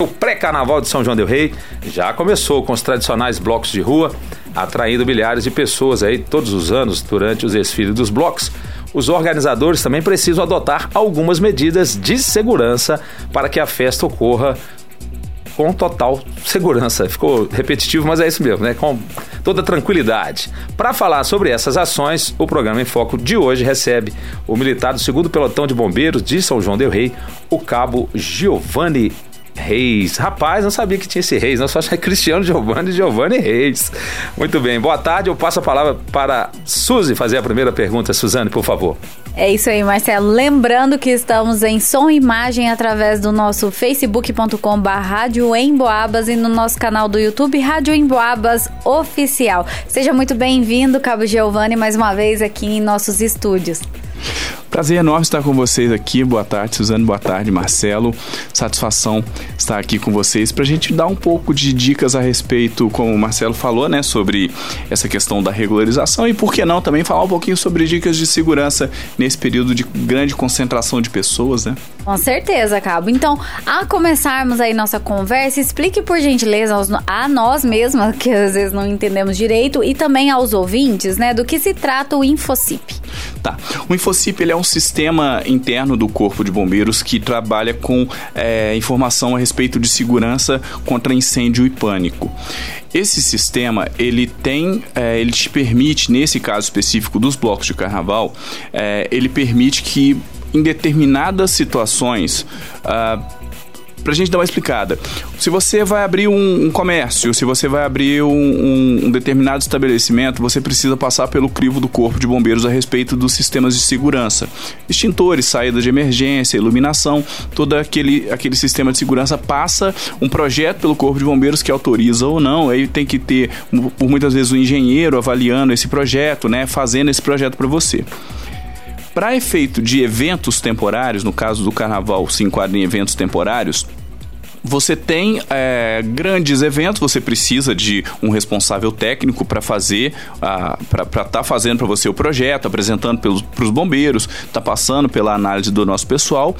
O pré-carnaval de São João del Rei já começou com os tradicionais blocos de rua, atraindo milhares de pessoas aí todos os anos durante os desfiles dos blocos. Os organizadores também precisam adotar algumas medidas de segurança para que a festa ocorra com total segurança. Ficou repetitivo, mas é isso mesmo, né? Com toda tranquilidade. Para falar sobre essas ações, o programa em Foco de hoje recebe o militar do segundo pelotão de bombeiros de São João del Rei, o cabo Giovanni Reis. Rapaz, não sabia que tinha esse Reis, não só achei Cristiano Giovanni Giovanni Reis. Muito bem, boa tarde. Eu passo a palavra para Suzy fazer a primeira pergunta. Suzane, por favor. É isso aí, Marcelo. Lembrando que estamos em som e imagem através do nosso facebook.com Rádio Emboabas e no nosso canal do YouTube Rádio Emboabas Oficial. Seja muito bem-vindo, Cabo Giovanni, mais uma vez aqui em nossos estúdios. Prazer enorme estar com vocês aqui. Boa tarde, Suzano. Boa tarde, Marcelo. Satisfação estar aqui com vocês para a gente dar um pouco de dicas a respeito, como o Marcelo falou, né, sobre essa questão da regularização e, por que não, também falar um pouquinho sobre dicas de segurança nesse período de grande concentração de pessoas, né? Com certeza, Cabo. Então, a começarmos aí nossa conversa, explique por gentileza aos, a nós mesmas, que às vezes não entendemos direito, e também aos ouvintes, né, do que se trata o InfoCip. Tá. O InfoCip ele é um sistema interno do Corpo de Bombeiros que trabalha com é, informação a respeito de segurança contra incêndio e pânico. Esse sistema ele tem, é, ele te permite, nesse caso específico dos blocos de carnaval, é, ele permite que em determinadas situações uh, pra gente dar uma explicada. Se você vai abrir um, um comércio, se você vai abrir um, um, um, determinado estabelecimento, você precisa passar pelo crivo do Corpo de Bombeiros a respeito dos sistemas de segurança. Extintores, saída de emergência, iluminação, todo aquele, aquele sistema de segurança passa um projeto pelo Corpo de Bombeiros que autoriza ou não. Aí tem que ter, por muitas vezes, um engenheiro avaliando esse projeto, né, fazendo esse projeto para você. Para efeito de eventos temporários, no caso do carnaval se enquadra em eventos temporários, você tem é, grandes eventos, você precisa de um responsável técnico para fazer, para estar tá fazendo para você o projeto, apresentando para os bombeiros, está passando pela análise do nosso pessoal.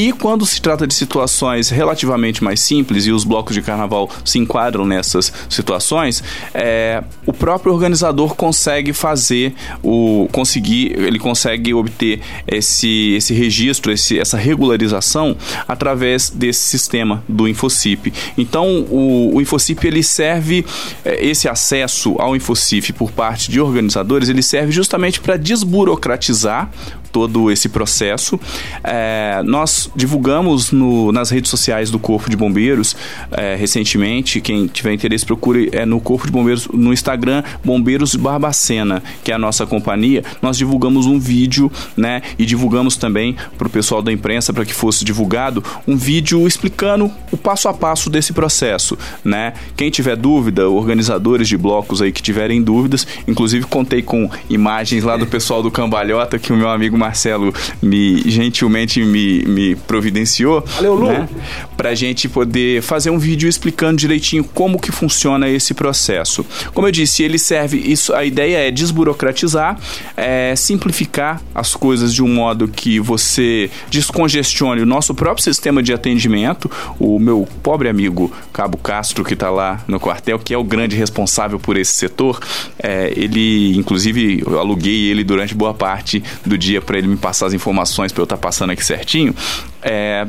E quando se trata de situações relativamente mais simples e os blocos de carnaval se enquadram nessas situações, é, o próprio organizador consegue fazer o conseguir, ele consegue obter esse, esse registro, esse, essa regularização através desse sistema do InfoCip. Então, o, o InfoCip ele serve é, esse acesso ao InfoCip por parte de organizadores, ele serve justamente para desburocratizar todo esse processo. É, nós divulgamos no, nas redes sociais do Corpo de Bombeiros é, recentemente. Quem tiver interesse, procure é, no Corpo de Bombeiros no Instagram Bombeiros Barbacena, que é a nossa companhia. Nós divulgamos um vídeo, né? E divulgamos também para o pessoal da imprensa para que fosse divulgado um vídeo explicando o passo a passo desse processo, né? Quem tiver dúvida, organizadores de blocos aí que tiverem dúvidas, inclusive contei com imagens lá do pessoal do Cambalhota que o meu amigo Marcelo me gentilmente me, me providenciou. Valeu, Lu. Né, pra gente poder fazer um vídeo explicando direitinho como que funciona esse processo. Como eu disse, ele serve, isso, a ideia é desburocratizar, é, simplificar as coisas de um modo que você descongestione o nosso próprio sistema de atendimento. O meu pobre amigo Cabo Castro, que está lá no quartel, que é o grande responsável por esse setor, é, ele, inclusive, eu aluguei ele durante boa parte do dia para ele me passar as informações para eu estar tá passando aqui certinho, é,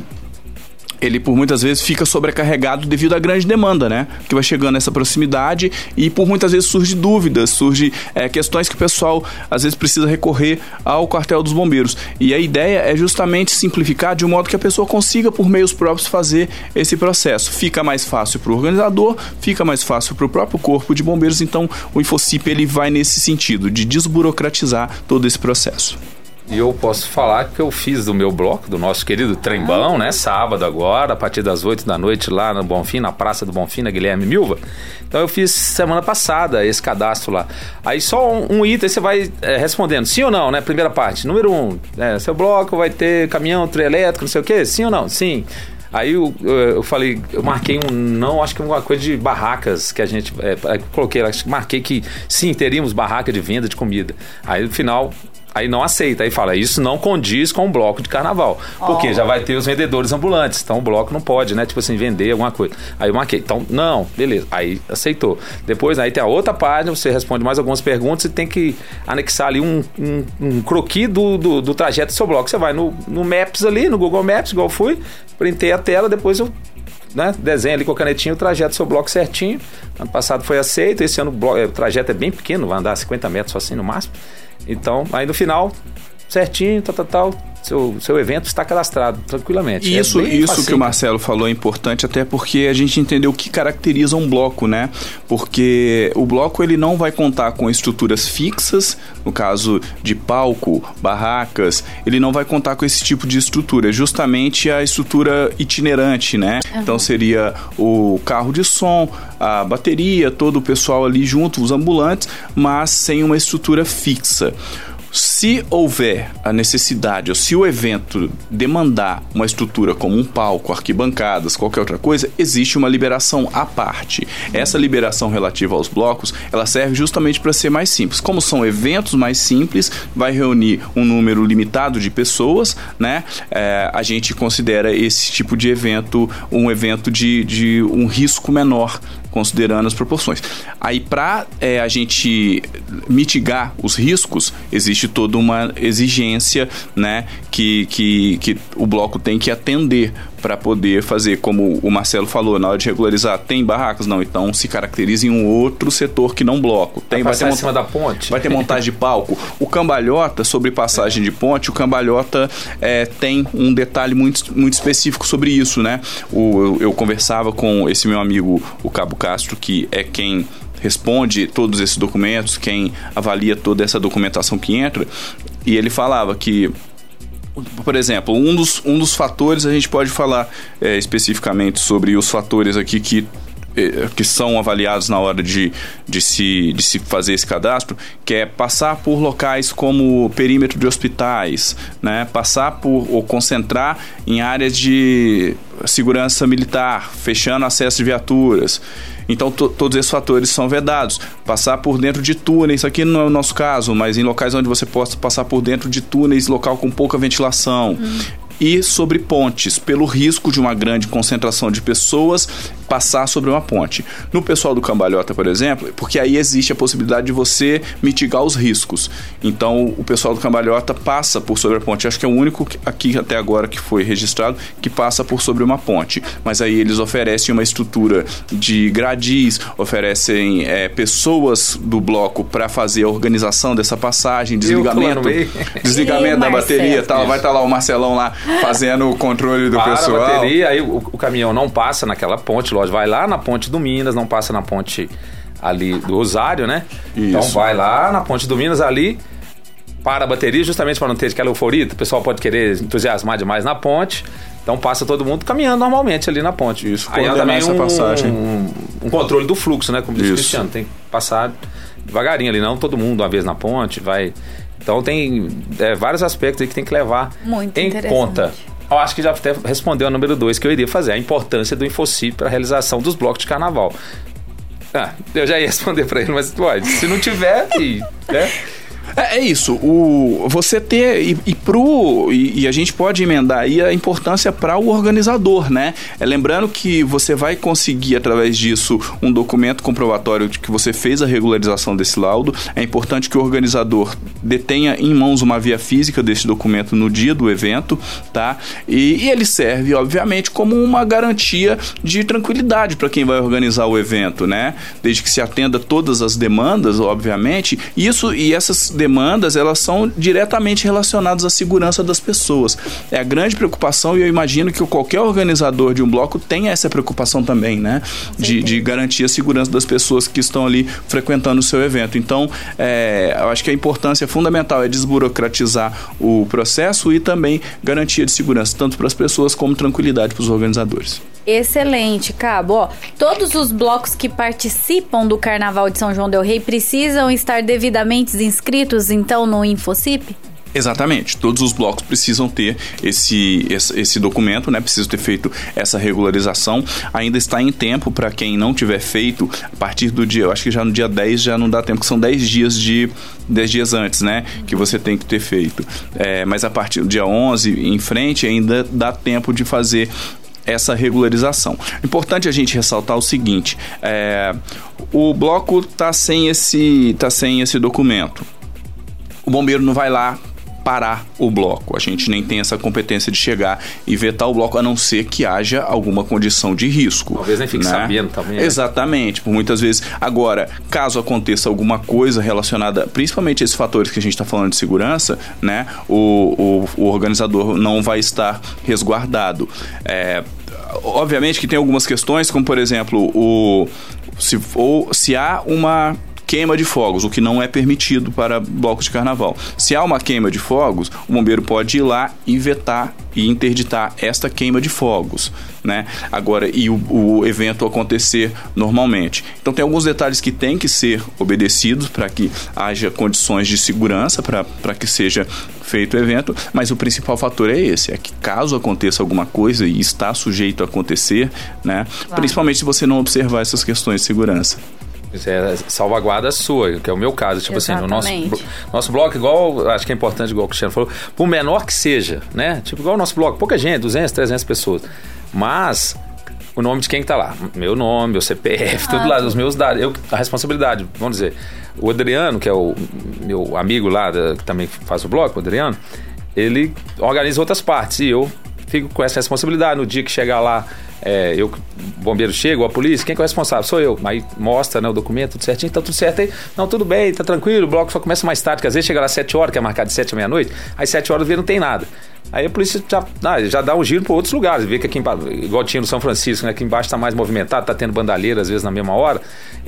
ele por muitas vezes fica sobrecarregado devido à grande demanda, né? Que vai chegando nessa proximidade e por muitas vezes surge dúvidas, surge é, questões que o pessoal às vezes precisa recorrer ao quartel dos bombeiros. E a ideia é justamente simplificar de um modo que a pessoa consiga por meios próprios fazer esse processo. Fica mais fácil para o organizador, fica mais fácil para o próprio corpo de bombeiros. Então o InfoCip ele vai nesse sentido de desburocratizar todo esse processo. E eu posso falar que eu fiz do meu bloco, do nosso querido Trembão, né? Sábado agora, a partir das 8 da noite lá no Bonfim, na Praça do Bonfim, na Guilherme Milva. Então eu fiz semana passada esse cadastro lá. Aí só um, um item você vai é, respondendo, sim ou não, né? Primeira parte. Número um, é, seu bloco vai ter caminhão, trio elétrico, não sei o quê? Sim ou não? Sim. Aí eu, eu, falei, eu marquei um não, acho que uma coisa de barracas que a gente. É, coloquei, acho que marquei que sim, teríamos barraca de venda de comida. Aí no final aí não aceita, aí fala, isso não condiz com o bloco de carnaval. Porque oh. já vai ter os vendedores ambulantes, então o bloco não pode, né? Tipo assim, vender alguma coisa. Aí eu marquei, então, não, beleza. Aí aceitou. Depois, aí tem a outra página, você responde mais algumas perguntas e tem que anexar ali um, um, um croqui do, do, do, trajeto do seu bloco. Você vai no, no Maps ali, no Google Maps, igual eu fui, printei a tela, depois eu né, desenha ali com a canetinha o trajeto do seu bloco certinho. Ano passado foi aceito, esse ano o, bloco, o trajeto é bem pequeno, vai andar 50 metros só assim no máximo. Então, aí no final, certinho, tal, tal, tal, seu, seu evento está cadastrado tranquilamente. É isso, é isso que o Marcelo falou é importante, até porque a gente entendeu o que caracteriza um bloco, né? Porque o bloco ele não vai contar com estruturas fixas, no caso de palco, barracas, ele não vai contar com esse tipo de estrutura, é justamente a estrutura itinerante, né? Uhum. Então seria o carro de som, a bateria, todo o pessoal ali junto, os ambulantes, mas sem uma estrutura fixa. Se houver a necessidade, ou se o evento demandar uma estrutura como um palco, arquibancadas, qualquer outra coisa, existe uma liberação à parte. Essa liberação relativa aos blocos, ela serve justamente para ser mais simples. Como são eventos mais simples, vai reunir um número limitado de pessoas, né? É, a gente considera esse tipo de evento um evento de, de um risco menor considerando as proporções. Aí, para é, a gente mitigar os riscos, existe toda uma exigência né, que, que, que o bloco tem que atender para poder fazer, como o Marcelo falou, na hora de regularizar, tem barracas? Não, então se caracteriza em um outro setor que não bloco. Tem, vai, vai ter monta... cima da ponte? Vai ter montagem de palco. O cambalhota, sobre passagem de ponte, o cambalhota é, tem um detalhe muito, muito específico sobre isso, né? O, eu, eu conversava com esse meu amigo, o Cabo Castro, que é quem responde todos esses documentos, quem avalia toda essa documentação que entra, e ele falava que por exemplo, um dos, um dos fatores a gente pode falar é, especificamente sobre os fatores aqui que é, que são avaliados na hora de, de, se, de se fazer esse cadastro, que é passar por locais como perímetro de hospitais, né? passar por ou concentrar em áreas de segurança militar, fechando acesso de viaturas. Então, todos esses fatores são vedados. Passar por dentro de túneis, aqui não é o nosso caso, mas em locais onde você possa passar por dentro de túneis, local com pouca ventilação. E sobre pontes, pelo risco de uma grande concentração de pessoas passar sobre uma ponte. No pessoal do cambalhota, por exemplo, porque aí existe a possibilidade de você mitigar os riscos. Então, o pessoal do cambalhota passa por sobre a ponte. Acho que é o único aqui até agora que foi registrado que passa por sobre uma ponte. Mas aí eles oferecem uma estrutura de gradis, oferecem é, pessoas do bloco para fazer a organização dessa passagem, desligamento, desligamento da bateria, tal. Vai estar tá lá o Marcelão lá fazendo o controle do Para pessoal. A bateria, aí o, o caminhão não passa naquela ponte, vai lá na ponte do Minas, não passa na ponte ali do Rosário, né? Isso. Então vai lá na ponte do Minas ali, para a bateria, justamente para não ter aquela euforia. O pessoal pode querer entusiasmar demais na ponte. Então passa todo mundo caminhando normalmente ali na ponte. Isso, Aí também essa um, passagem. Um, um, controle do fluxo, né? Como disse o Cristiano. Tem que passar devagarinho ali, não todo mundo uma vez na ponte, vai. Então tem é, vários aspectos aí que tem que levar Muito em conta eu acho que já até respondeu o número 2 que eu iria fazer, a importância do Infocip para a realização dos blocos de carnaval. Ah, eu já ia responder para ele, mas pode. Se não tiver, e, né? É, é, isso. O, você ter. E, e, pro, e, e, a gente pode emendar aí a importância para o organizador, né? É, lembrando que você vai conseguir, através disso, um documento comprovatório de que você fez a regularização desse laudo. É importante que o organizador detenha em mãos uma via física desse documento no dia do evento, tá? E, e ele serve, obviamente, como uma garantia de tranquilidade para quem vai organizar o evento, né? Desde que se atenda todas as demandas, obviamente. Isso e essas demandas elas são diretamente relacionadas à segurança das pessoas. É a grande preocupação e eu imagino que qualquer organizador de um bloco tenha essa preocupação também, né? De, de garantir a segurança das pessoas que estão ali frequentando o seu evento. Então, é, eu acho que a importância fundamental é desburocratizar o processo e também garantia de segurança, tanto para as pessoas como tranquilidade para os organizadores. Excelente, Cabo. Ó, todos os blocos que participam do Carnaval de São João del Rei precisam estar devidamente inscritos, então, no InfoCip? Exatamente. Todos os blocos precisam ter esse, esse, esse, documento, né? Precisam ter feito essa regularização. Ainda está em tempo para quem não tiver feito a partir do dia, eu acho que já no dia 10 já não dá tempo, que são 10 dias de 10 dias antes, né? Que você tem que ter feito. É, mas a partir do dia 11 em frente ainda dá tempo de fazer essa regularização. Importante a gente ressaltar o seguinte: é, o bloco está sem esse tá sem esse documento. O bombeiro não vai lá parar o bloco. A gente nem tem essa competência de chegar e vetar o bloco, a não ser que haja alguma condição de risco. Talvez nem fique né? sabendo também. Né? Exatamente, por muitas vezes. Agora, caso aconteça alguma coisa relacionada, principalmente a esses fatores que a gente está falando de segurança, né, o, o, o, organizador não vai estar resguardado. É, obviamente que tem algumas questões, como por exemplo, o, se, ou, se há uma queima de fogos, o que não é permitido para blocos de carnaval. Se há uma queima de fogos, o bombeiro pode ir lá e vetar e interditar esta queima de fogos, né? Agora, e o, o evento acontecer normalmente. Então, tem alguns detalhes que têm que ser obedecidos para que haja condições de segurança para que seja feito o evento, mas o principal fator é esse, é que caso aconteça alguma coisa e está sujeito a acontecer, né? Claro. Principalmente se você não observar essas questões de segurança. É salvaguarda sua, que é o meu caso. Tipo Exatamente. assim, o nosso, nosso bloco, igual, acho que é importante, igual o Cristiano falou, por menor que seja, né? Tipo, igual o nosso bloco, pouca gente, 200, 300 pessoas. Mas o nome de quem está lá. Meu nome, meu CPF, ah, tudo lá, os meus dados. Eu, a responsabilidade, vamos dizer. O Adriano, que é o meu amigo lá, da, que também faz o bloco, o Adriano, ele organiza outras partes e eu fico com essa responsabilidade. No dia que chegar lá é, eu, o bombeiro chega, a polícia, quem é, é o responsável? Sou eu. Aí mostra né, o documento, tudo certinho, tá tudo certo aí. Não, tudo bem, tá tranquilo, o bloco só começa mais tarde, que às vezes chega lá às 7 horas, que é marcado de 7 à meia-noite, aí 7 horas vê não tem nada. Aí a polícia já, ah, já dá um giro para outros lugares, vê que aqui embaixo, igual tinha no São Francisco, né, aqui embaixo está mais movimentado, está tendo bandalheira às vezes na mesma hora.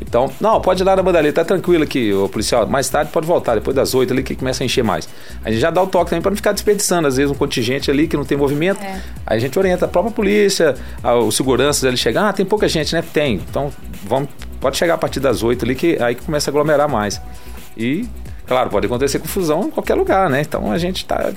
Então, não, pode ir lá na bandalheira, tá tranquilo aqui, o policial, mais tarde pode voltar, depois das 8 ali que começa a encher mais. A gente já dá o toque também para não ficar desperdiçando, às vezes um contingente ali que não tem movimento. É. Aí a gente orienta a própria polícia, a, os seguranças ali chegar, ah, tem pouca gente, né? Tem. Então, vamos, pode chegar a partir das 8 ali que aí que começa a aglomerar mais. E Claro, pode acontecer confusão em qualquer lugar, né? Então a gente está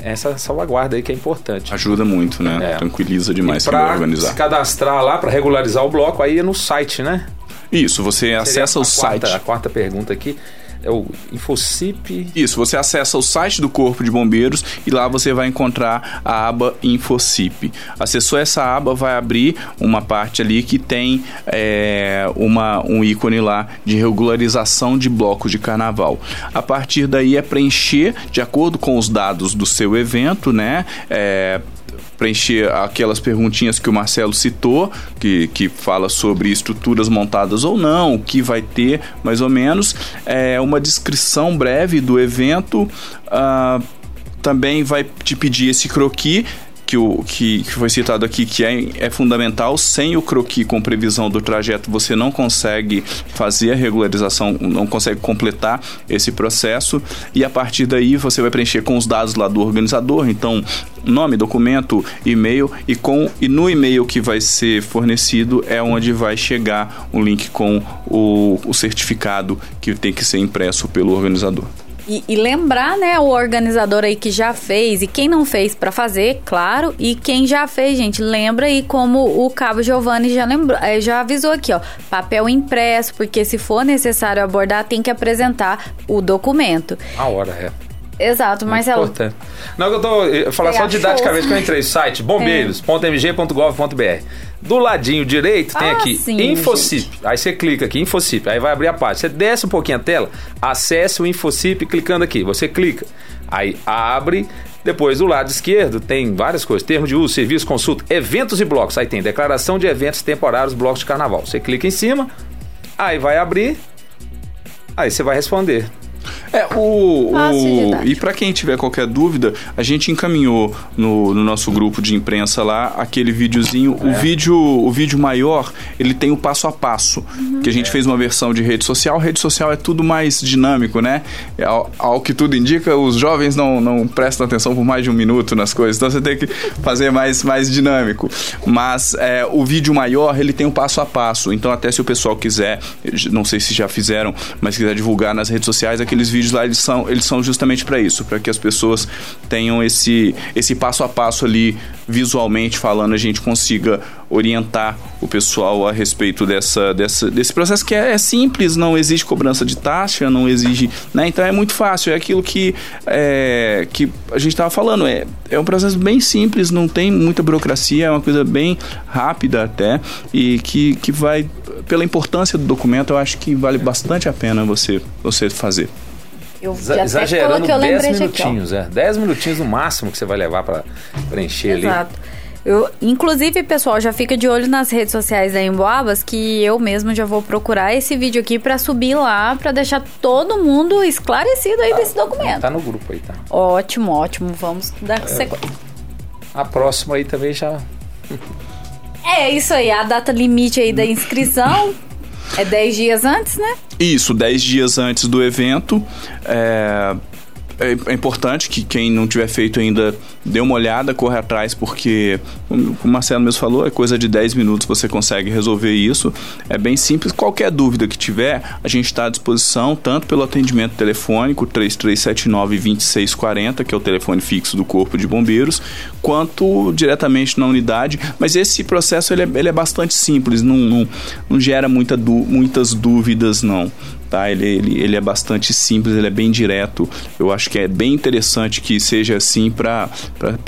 essa salvaguarda aí que é importante. Ajuda muito, né? É. Tranquiliza demais para organizar. Se cadastrar lá para regularizar o bloco, aí é no site, né? Isso, você Seria acessa o quarta, site. A quarta pergunta aqui é o Infocip. Isso, você acessa o site do Corpo de Bombeiros e lá você vai encontrar a aba Infocip. Acessou essa aba, vai abrir uma parte ali que tem é, uma, um ícone lá de regularização de blocos de carnaval. A partir daí é preencher de acordo com os dados do seu evento, né? É, preencher aquelas perguntinhas que o Marcelo citou, que, que fala sobre estruturas montadas ou não, o que vai ter, mais ou menos, é uma descrição breve do evento. Uh, também vai te pedir esse croquis que, o, que, que foi citado aqui, que é, é fundamental. Sem o croquis com previsão do trajeto, você não consegue fazer a regularização, não consegue completar esse processo. E a partir daí você vai preencher com os dados lá do organizador. Então, nome, documento, e-mail e com e no e-mail que vai ser fornecido é onde vai chegar um link com o, o certificado que tem que ser impresso pelo organizador. E, e, lembrar, né, o organizador aí que já fez e quem não fez para fazer, claro. E quem já fez, gente, lembra aí como o Cabo Giovanni já lembrou, eh, já avisou aqui, ó, papel impresso, porque se for necessário abordar, tem que apresentar o documento. A hora, é. Exato, Marcelo. Importante. Não, eu tô. Eu falar só didaticamente que eu entrei. Site bombeiros.mg.gov.br. Do ladinho direito tem ah, aqui sim, Infocip. Gente. Aí você clica aqui, Infocip. Aí vai abrir a página. Você desce um pouquinho a tela, acesse o Infocip clicando aqui. Você clica. Aí abre. Depois, do lado esquerdo, tem várias coisas: termo de uso, serviço, consulta, eventos e blocos. Aí tem declaração de eventos temporários, blocos de carnaval. Você clica em cima, aí vai abrir, aí você vai responder. É, o. o e para quem tiver qualquer dúvida, a gente encaminhou no, no nosso grupo de imprensa lá aquele videozinho. É. O vídeo o vídeo maior, ele tem o passo a passo. Uhum. Que a gente fez uma versão de rede social. Rede social é tudo mais dinâmico, né? É, ao, ao, que tudo indica, os jovens não, não prestam atenção por mais de um minuto nas coisas. Então você tem que fazer mais, mais dinâmico. Mas é, o vídeo maior, ele tem o passo a passo. Então, até se o pessoal quiser, não sei se já fizeram, mas quiser divulgar nas redes sociais, aqui aqueles vídeos lá eles são, eles são justamente para isso, para que as pessoas tenham esse, esse passo a passo ali visualmente falando, a gente consiga orientar o pessoal a respeito dessa, dessa, desse processo que é, é simples, não exige cobrança de taxa, não exige. Né? Então é muito fácil, é aquilo que, é, que a gente estava falando, é, é um processo bem simples, não tem muita burocracia, é uma coisa bem rápida até, e que, que vai, pela importância do documento, eu acho que vale bastante a pena você, você fazer. Eu já Exagerando 10 minutinhos, aqui, é. 10 minutinhos no máximo que você vai levar para preencher Exato. ali. Exato. Eu, inclusive, pessoal, já fica de olho nas redes sociais da Emboabas que eu mesmo já vou procurar esse vídeo aqui para subir lá, para deixar todo mundo esclarecido aí tá, desse documento. Tá no grupo aí, tá? Ótimo, ótimo. Vamos dar é, sequência. A próxima aí também já. é isso aí, a data limite aí da inscrição. É 10 dias antes, né? Isso, 10 dias antes do evento. É, é, é, importante que quem não tiver feito ainda dê uma olhada, corre atrás, porque, como o Marcelo mesmo falou, é coisa de 10 minutos você consegue resolver isso. É bem simples. Qualquer dúvida que tiver, a gente está à disposição, tanto pelo atendimento telefônico 3379-2640, que é o telefone fixo do Corpo de Bombeiros, quanto diretamente na unidade. Mas esse processo ele é, ele é bastante simples, não, não, não gera muita muitas dúvidas, não tá? Ele, ele, ele é bastante simples, ele é bem direto. Eu acho que é bem interessante que seja assim para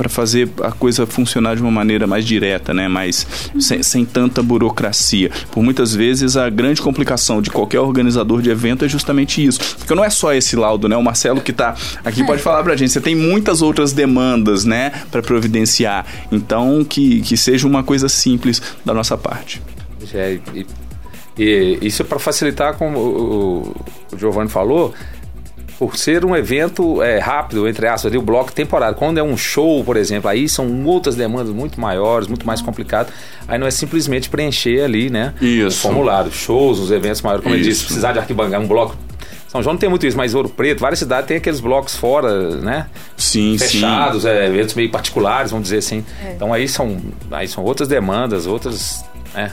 fazer a coisa funcionar de uma maneira mais direta, né? Mais, sem, sem tanta burocracia. Por muitas vezes a grande complicação de qualquer organizador de evento é justamente isso. Porque não é só esse laudo, né? O Marcelo que está aqui pode falar pra gente. Você tem muitas outras demandas, né? Para providenciar. Então, que, que seja uma coisa simples da nossa parte. É, e e isso é para facilitar, como o, o Giovanni falou, por ser um evento é, rápido, entre aspas, ali, o bloco temporário. Quando é um show, por exemplo, aí são outras demandas muito maiores, muito mais complicadas. Aí não é simplesmente preencher ali, né? Isso. O formulário. Shows, os eventos maiores, como isso. eu disse, precisar de arquibancada, um bloco. São João não tem muito isso, mas Ouro Preto, várias cidades têm aqueles blocos fora, né? Sim, Fechados, sim. É, eventos meio particulares, vamos dizer assim. É. Então aí são, aí são outras demandas, outras. Né?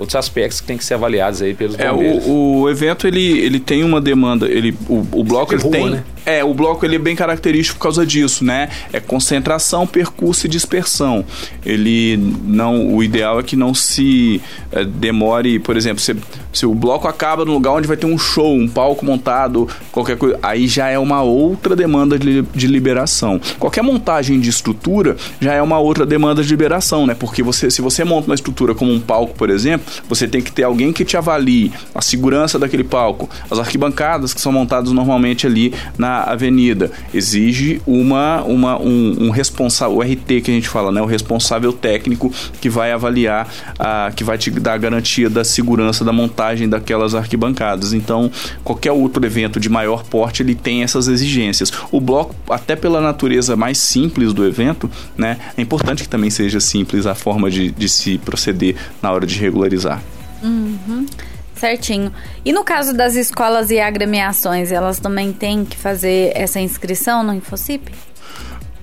Outros aspectos que tem que ser avaliados aí pelos é, O, o evento ele, ele tem uma demanda, ele o, o bloco ele rua, tem né? É, o bloco ele é bem característico por causa disso, né? É concentração, percurso e dispersão. Ele não, o ideal é que não se é, demore, por exemplo, se, se o bloco acaba no lugar onde vai ter um show, um palco montado, qualquer coisa, aí já é uma outra demanda de, de liberação. Qualquer montagem de estrutura já é uma outra demanda de liberação, né? Porque você, se você monta uma estrutura como um palco, por exemplo, você tem que ter alguém que te avalie a segurança daquele palco, as arquibancadas que são montadas normalmente ali na avenida. Exige uma, uma, um, um responsável, o RT que a gente fala, né? O responsável técnico que vai avaliar, a, que vai te dar a garantia da segurança da montagem daquelas arquibancadas. Então, qualquer outro evento de maior porte, ele tem essas exigências. O bloco, até pela natureza mais simples do evento, né? É importante que também seja simples a forma de, de se proceder na hora de regularizar. Uhum. Certinho. E no caso das escolas e agremiações, elas também têm que fazer essa inscrição no Infocip?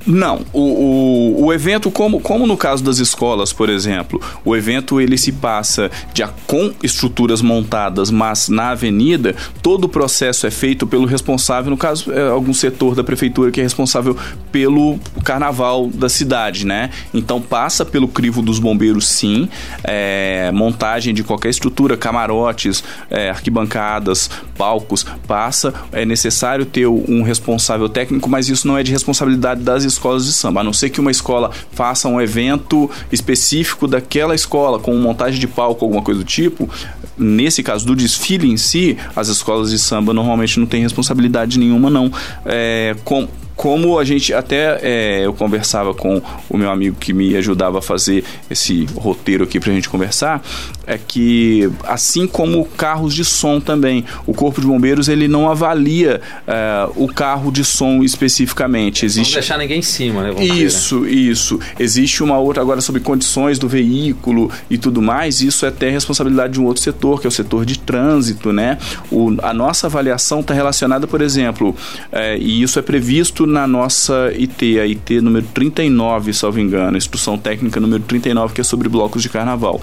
Não, o, o, o, evento, como, como no caso das escolas, por exemplo, o evento ele se passa de, com estruturas montadas, mas na avenida, todo o processo é feito pelo responsável, no caso, é algum setor da prefeitura que é responsável pelo carnaval da cidade, né? Então passa pelo crivo dos bombeiros, sim, é, montagem de qualquer estrutura, camarotes, é, arquibancadas, palcos, passa. É necessário ter um responsável técnico, mas isso não é de responsabilidade das escolas escolas de samba, a não ser que uma escola faça um evento específico daquela escola, com montagem de palco, alguma coisa do tipo. Nesse caso do desfile em si, as escolas de samba normalmente não têm responsabilidade nenhuma, não. É, com, como a gente até é, eu conversava com o meu amigo que me ajudava a fazer esse roteiro aqui para a gente conversar, é que assim como carros de som também, o corpo de bombeiros ele não avalia é, o carro de som especificamente. Existe não deixar ninguém em cima, né? Vamos isso, ver, né? isso. Existe uma outra agora sobre condições do veículo e tudo mais. Isso é até responsabilidade de um outro setor, que é o setor de trânsito, né? O, a nossa avaliação está relacionada, por exemplo, é, e isso é previsto na nossa IT, a IT número 39, salvo engano, instrução técnica número 39, que é sobre blocos de carnaval.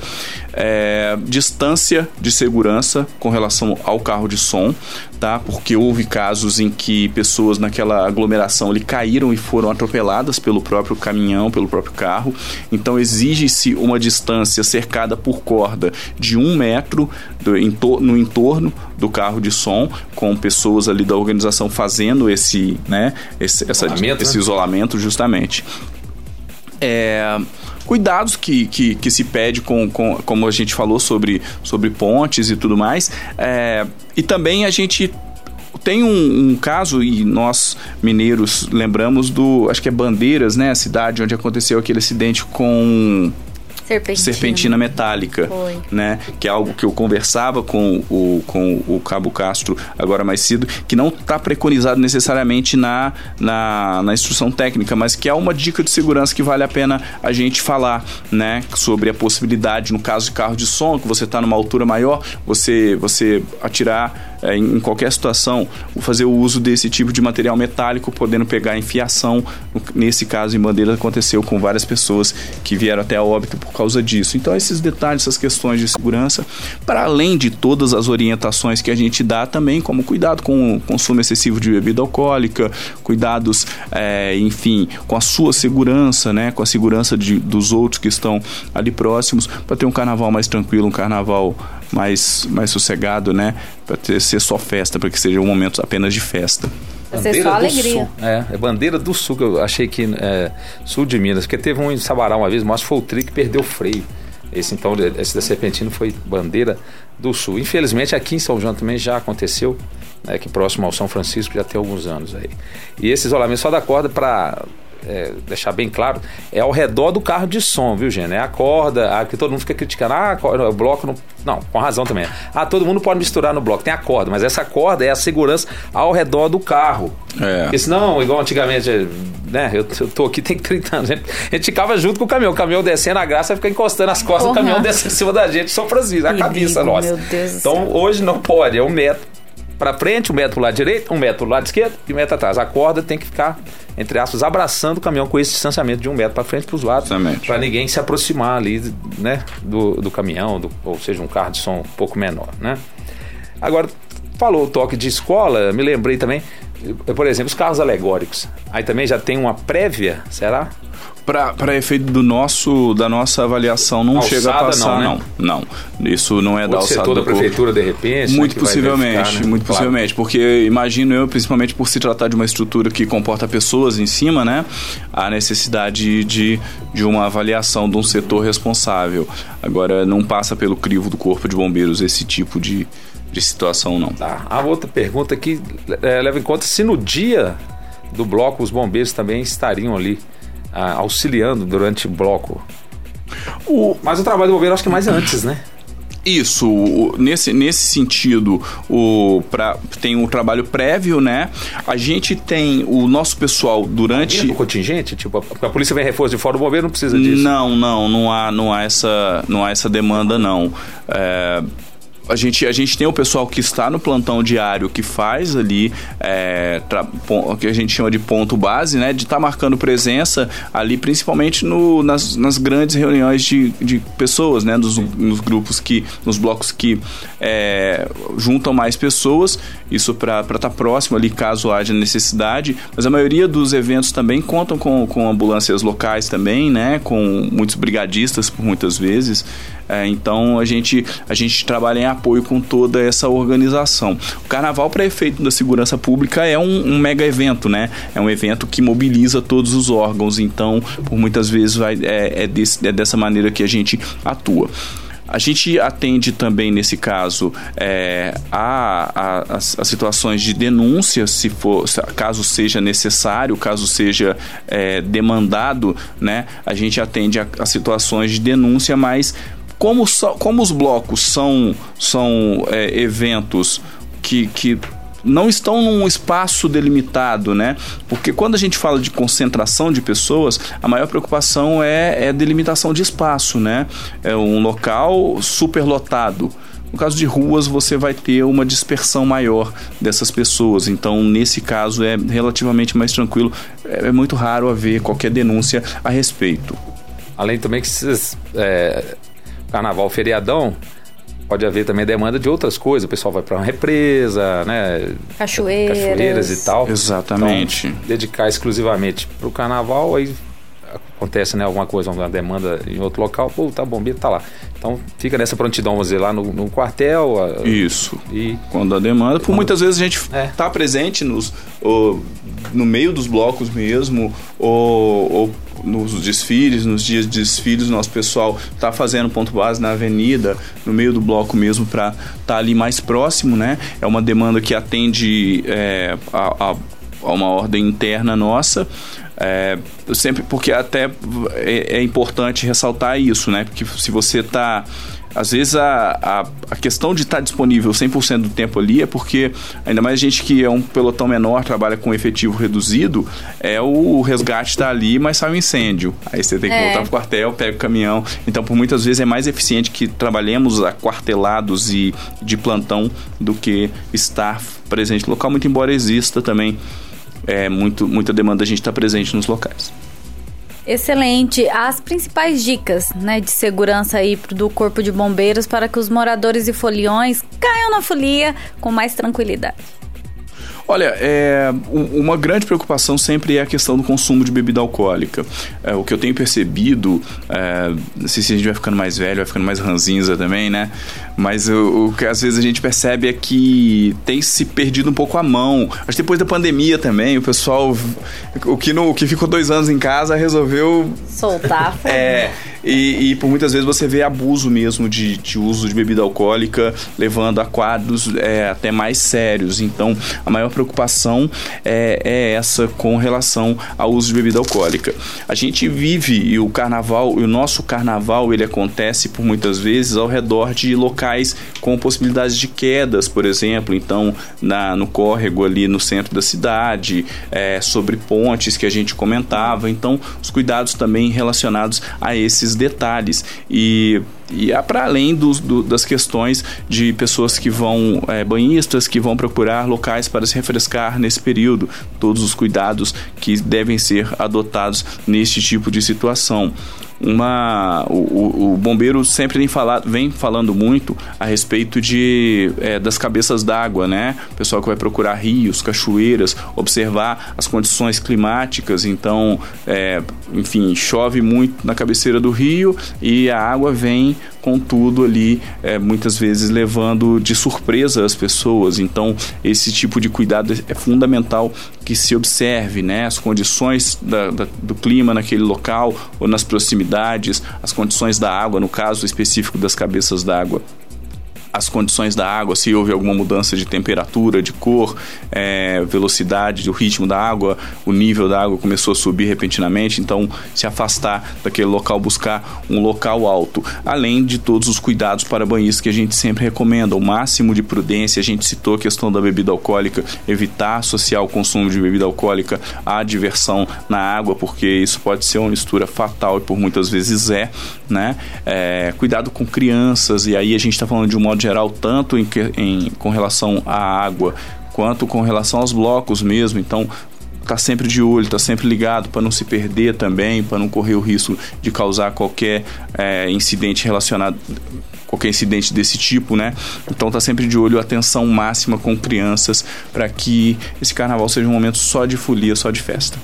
É, distância de segurança com relação ao carro de som, tá? Porque houve casos em que pessoas naquela aglomeração ali caíram e foram atropeladas pelo próprio caminhão, pelo próprio carro. Então exige-se uma distância cercada por corda de um metro do, no entorno do carro de som, com pessoas ali da organização fazendo esse, né, esse, essa, isolamento, esse né? isolamento justamente. É, cuidados que, que, que, se pede com, com, como a gente falou sobre, sobre pontes e tudo mais. É, e também a gente tem um, um, caso, e nós mineiros lembramos do, acho que é Bandeiras, né? A cidade onde aconteceu aquele acidente com Serpentina. serpentina metálica, Foi. né? Que é algo que eu conversava com o, com o Cabo Castro agora mais cedo, que não está preconizado necessariamente na, na, na instrução técnica, mas que é uma dica de segurança que vale a pena a gente falar, né? Sobre a possibilidade, no caso de carro de som, que você está numa altura maior, você, você atirar é, em qualquer situação, fazer o uso desse tipo de material metálico, podendo pegar infiação. Nesse caso, em Bandeira, aconteceu com várias pessoas que vieram até a óbito por causa disso. Então, esses detalhes, essas questões de segurança, para além de todas as orientações que a gente dá também, como cuidado com o consumo excessivo de bebida alcoólica, cuidados, é, enfim, com a sua segurança, né, com a segurança de, dos outros que estão ali próximos, para ter um carnaval mais tranquilo, um carnaval mais, mais sossegado, né, para ser só festa, para que seja um momento apenas de festa. Bandeira só alegria. Sul. É, é bandeira do sul, que eu achei que é, sul de Minas, porque teve um em Sabará uma vez, mas foi o tri que perdeu o freio. Esse então, esse da Serpentina foi bandeira do sul. Infelizmente aqui em São João também já aconteceu, né, que próximo ao São Francisco já tem alguns anos aí. E esse isolamento só da corda para é, deixar bem claro, é ao redor do carro de som, viu, gente? É a corda, a, que todo mundo fica criticando, ah, o bloco não. Não, com razão também. Ah, todo mundo pode misturar no bloco, tem a corda, mas essa corda é a segurança ao redor do carro. É. Porque senão, igual antigamente, né? Eu, eu tô aqui tem 30 anos. A gente, a gente ficava junto com o caminhão. O caminhão descendo a graça fica encostando as costas do caminhão descendo em cima da gente, São Francisco, a cabeça nossa. Então hoje não pode, é um metro para frente, um metro pro lado direito, um metro pro lado esquerdo e um metro atrás. A corda tem que ficar, entre aspas, abraçando o caminhão com esse distanciamento de um metro para frente para os lados. Para ninguém se aproximar ali, né, do, do caminhão, do, ou seja, um carro de som um pouco menor, né? Agora, falou o toque de escola, me lembrei também, por exemplo, os carros alegóricos. Aí também já tem uma prévia, será? para efeito do nosso da nossa avaliação não alçada, chega a passar não, né? não, não isso não é da alçada setor da prefeitura de repente né, muito possivelmente né? muito claro. possivelmente porque imagino eu principalmente por se tratar de uma estrutura que comporta pessoas em cima né a necessidade de, de uma avaliação de um setor responsável agora não passa pelo crivo do corpo de bombeiros esse tipo de de situação não tá a outra pergunta que é, leva em conta se no dia do bloco os bombeiros também estariam ali ah, auxiliando durante o bloco. O... Mas o trabalho do bombeiro acho que é mais antes, né? Isso, nesse, nesse sentido, o, pra, tem o um trabalho prévio, né? A gente tem o nosso pessoal durante. O contingente? Tipo, a, a polícia vem reforço de fora, o bombeiro não precisa disso. Não, não, não há, não há, essa, não há essa demanda, não. É, a gente, a gente tem o pessoal que está no plantão diário que faz ali é, o que a gente chama de ponto base, né? De estar tá marcando presença ali, principalmente no, nas, nas grandes reuniões de, de pessoas, né? Nos, nos grupos que, nos blocos que é, juntam mais pessoas, isso para estar tá próximo ali caso haja necessidade. Mas a maioria dos eventos também contam com, com ambulâncias locais também, né? Com muitos brigadistas por muitas vezes. É, então a gente, a gente trabalha em apoio com toda essa organização. O Carnaval, para efeito da segurança pública, é um, um, mega evento, né? É um evento que mobiliza todos os órgãos, então, por muitas vezes, vai, é, é, desse, é dessa maneira que a gente atua. A gente atende também, nesse caso, é, a, a, as, as, situações de denúncia, se for, caso seja necessário, caso seja é, demandado, né? A gente atende a, situações de denúncia, mas como, como os blocos são, são é, eventos que, que não estão num espaço delimitado, né? Porque quando a gente fala de concentração de pessoas, a maior preocupação é, é delimitação de espaço, né? É um local superlotado. No caso de ruas, você vai ter uma dispersão maior dessas pessoas. Então, nesse caso, é relativamente mais tranquilo. É, é muito raro haver qualquer denúncia a respeito. Além também que esses, é, carnaval feriadão, pode haver também demanda de outras coisas. O pessoal vai para uma represa, né? Cachoeiras. Cachoeiras e tal. Exatamente. Então, dedicar exclusivamente para o carnaval, aí acontece né, alguma coisa, uma demanda em outro local, pô, tá bombeiro, tá lá. Então fica nessa prontidão, vamos dizer, lá no, no quartel. A, Isso. E quando a demanda, por quando, muitas vezes a gente é. tá presente nos, ou, no meio dos blocos mesmo, ou, ou nos desfiles, nos dias de desfiles, nosso pessoal tá fazendo ponto base na avenida, no meio do bloco mesmo, para estar tá ali mais próximo, né? É uma demanda que atende é, a, a, a uma ordem interna nossa, é, sempre porque até é, é, importante ressaltar isso, né? Porque se você está às vezes a, a, a, questão de estar disponível 100% do tempo ali é porque, ainda mais gente que é um pelotão menor, trabalha com efetivo reduzido, é o resgate está ali, mas sai um incêndio. Aí você tem que é. voltar para o quartel, pega o caminhão. Então, por muitas vezes é mais eficiente que trabalhemos aquartelados e de plantão do que estar presente no local, muito embora exista também é, muito, muita demanda a gente está presente nos locais. Excelente. As principais dicas né, de segurança aí do Corpo de Bombeiros para que os moradores e foliões caiam na folia com mais tranquilidade. Olha, é, uma grande preocupação sempre é a questão do consumo de bebida alcoólica. É, o que eu tenho percebido, é, não sei se a gente vai ficando mais velho, vai ficando mais ranzinza também, né? Mas o, o, que às vezes a gente percebe é que tem se perdido um pouco a mão. Acho que depois da pandemia também, o pessoal, o que, não, o que ficou dois anos em casa, resolveu... Soltar. é... E, e, por muitas vezes você vê abuso mesmo de, de uso de bebida alcoólica, levando a quadros é, até mais sérios. Então, a maior preocupação é, é, essa com relação ao uso de bebida alcoólica. A gente vive e o carnaval, o nosso carnaval, ele acontece por muitas vezes ao redor de locais com possibilidades de quedas, por exemplo. Então, na, no córrego ali no centro da cidade, é, sobre pontes que a gente comentava. Então, os cuidados também relacionados a esses detalhes. E e é para além do, das questões de pessoas que vão, é, banhistas, que vão procurar locais para se refrescar nesse período, todos os cuidados que devem ser adotados neste tipo de situação uma o, o, bombeiro sempre vem, falado, vem falando muito a respeito de é, das cabeças d'água, né? O pessoal que vai procurar rios, cachoeiras, observar as condições climáticas. Então, é, enfim, chove muito na cabeceira do rio e a água vem com tudo ali, é, muitas vezes levando de surpresa as pessoas. Então, esse tipo de cuidado é fundamental que se observe, né? As condições da, da, do clima naquele local ou nas proximidades, as condições da água, no caso específico das cabeças d'água as condições da água, se houve alguma mudança de temperatura, de cor, é, velocidade, do ritmo da água, o nível da água começou a subir repentinamente, então se afastar daquele local, buscar um local alto, além de todos os cuidados para banhistas que a gente sempre recomenda, o máximo de prudência, a gente citou a questão da bebida alcoólica, evitar associar o consumo de bebida alcoólica à diversão na água, porque isso pode ser uma mistura fatal e por muitas vezes é, né? É, cuidado com crianças, e aí a gente está falando de um modo geral, tanto em, em, com relação à água quanto com relação aos blocos mesmo. Então, tá sempre de olho, tá sempre ligado para não se perder também, para não correr o risco de causar qualquer é, incidente relacionado qualquer incidente desse tipo, né? Então tá sempre de olho, atenção máxima com crianças para que esse carnaval seja um momento só de folia, só de festa.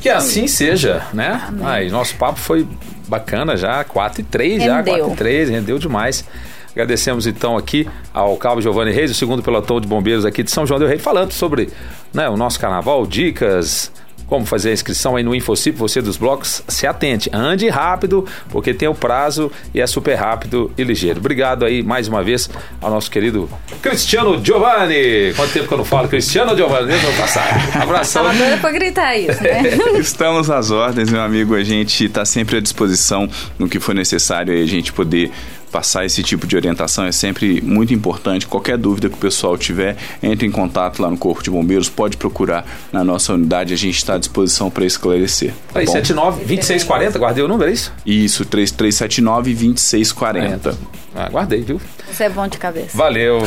Que assim seja, né? Ai, nosso papo foi bacana já, 4 e 3 já, 4 e 3, rendeu demais. Agradecemos então aqui ao Cabo Giovanni Reis, o segundo pelotão de bombeiros aqui de São João del Rei, falando sobre né, o nosso carnaval, dicas, como fazer a inscrição aí no Infocip, você dos blocos, se atente, ande rápido, porque tem o prazo e é super rápido e ligeiro. Obrigado aí mais uma vez ao nosso querido Cristiano Giovanni. Quanto tempo que eu não falo Cristiano Giovanni, desde o passado. Abração. Tava doida pra gritar isso, né? Estamos às ordens, meu amigo. A gente está sempre à disposição no que for necessário aí a gente poder passar esse tipo de orientação é sempre muito importante. Qualquer dúvida que o pessoal tiver, entre em contato lá no Corpo de Bombeiros, pode procurar na nossa unidade, a gente está à disposição para esclarecer. Tá 379-2640, guardei o número, é isso? Isso, 3379-2640. Ah, guardei, viu? Você é bom de cabeça. Valeu.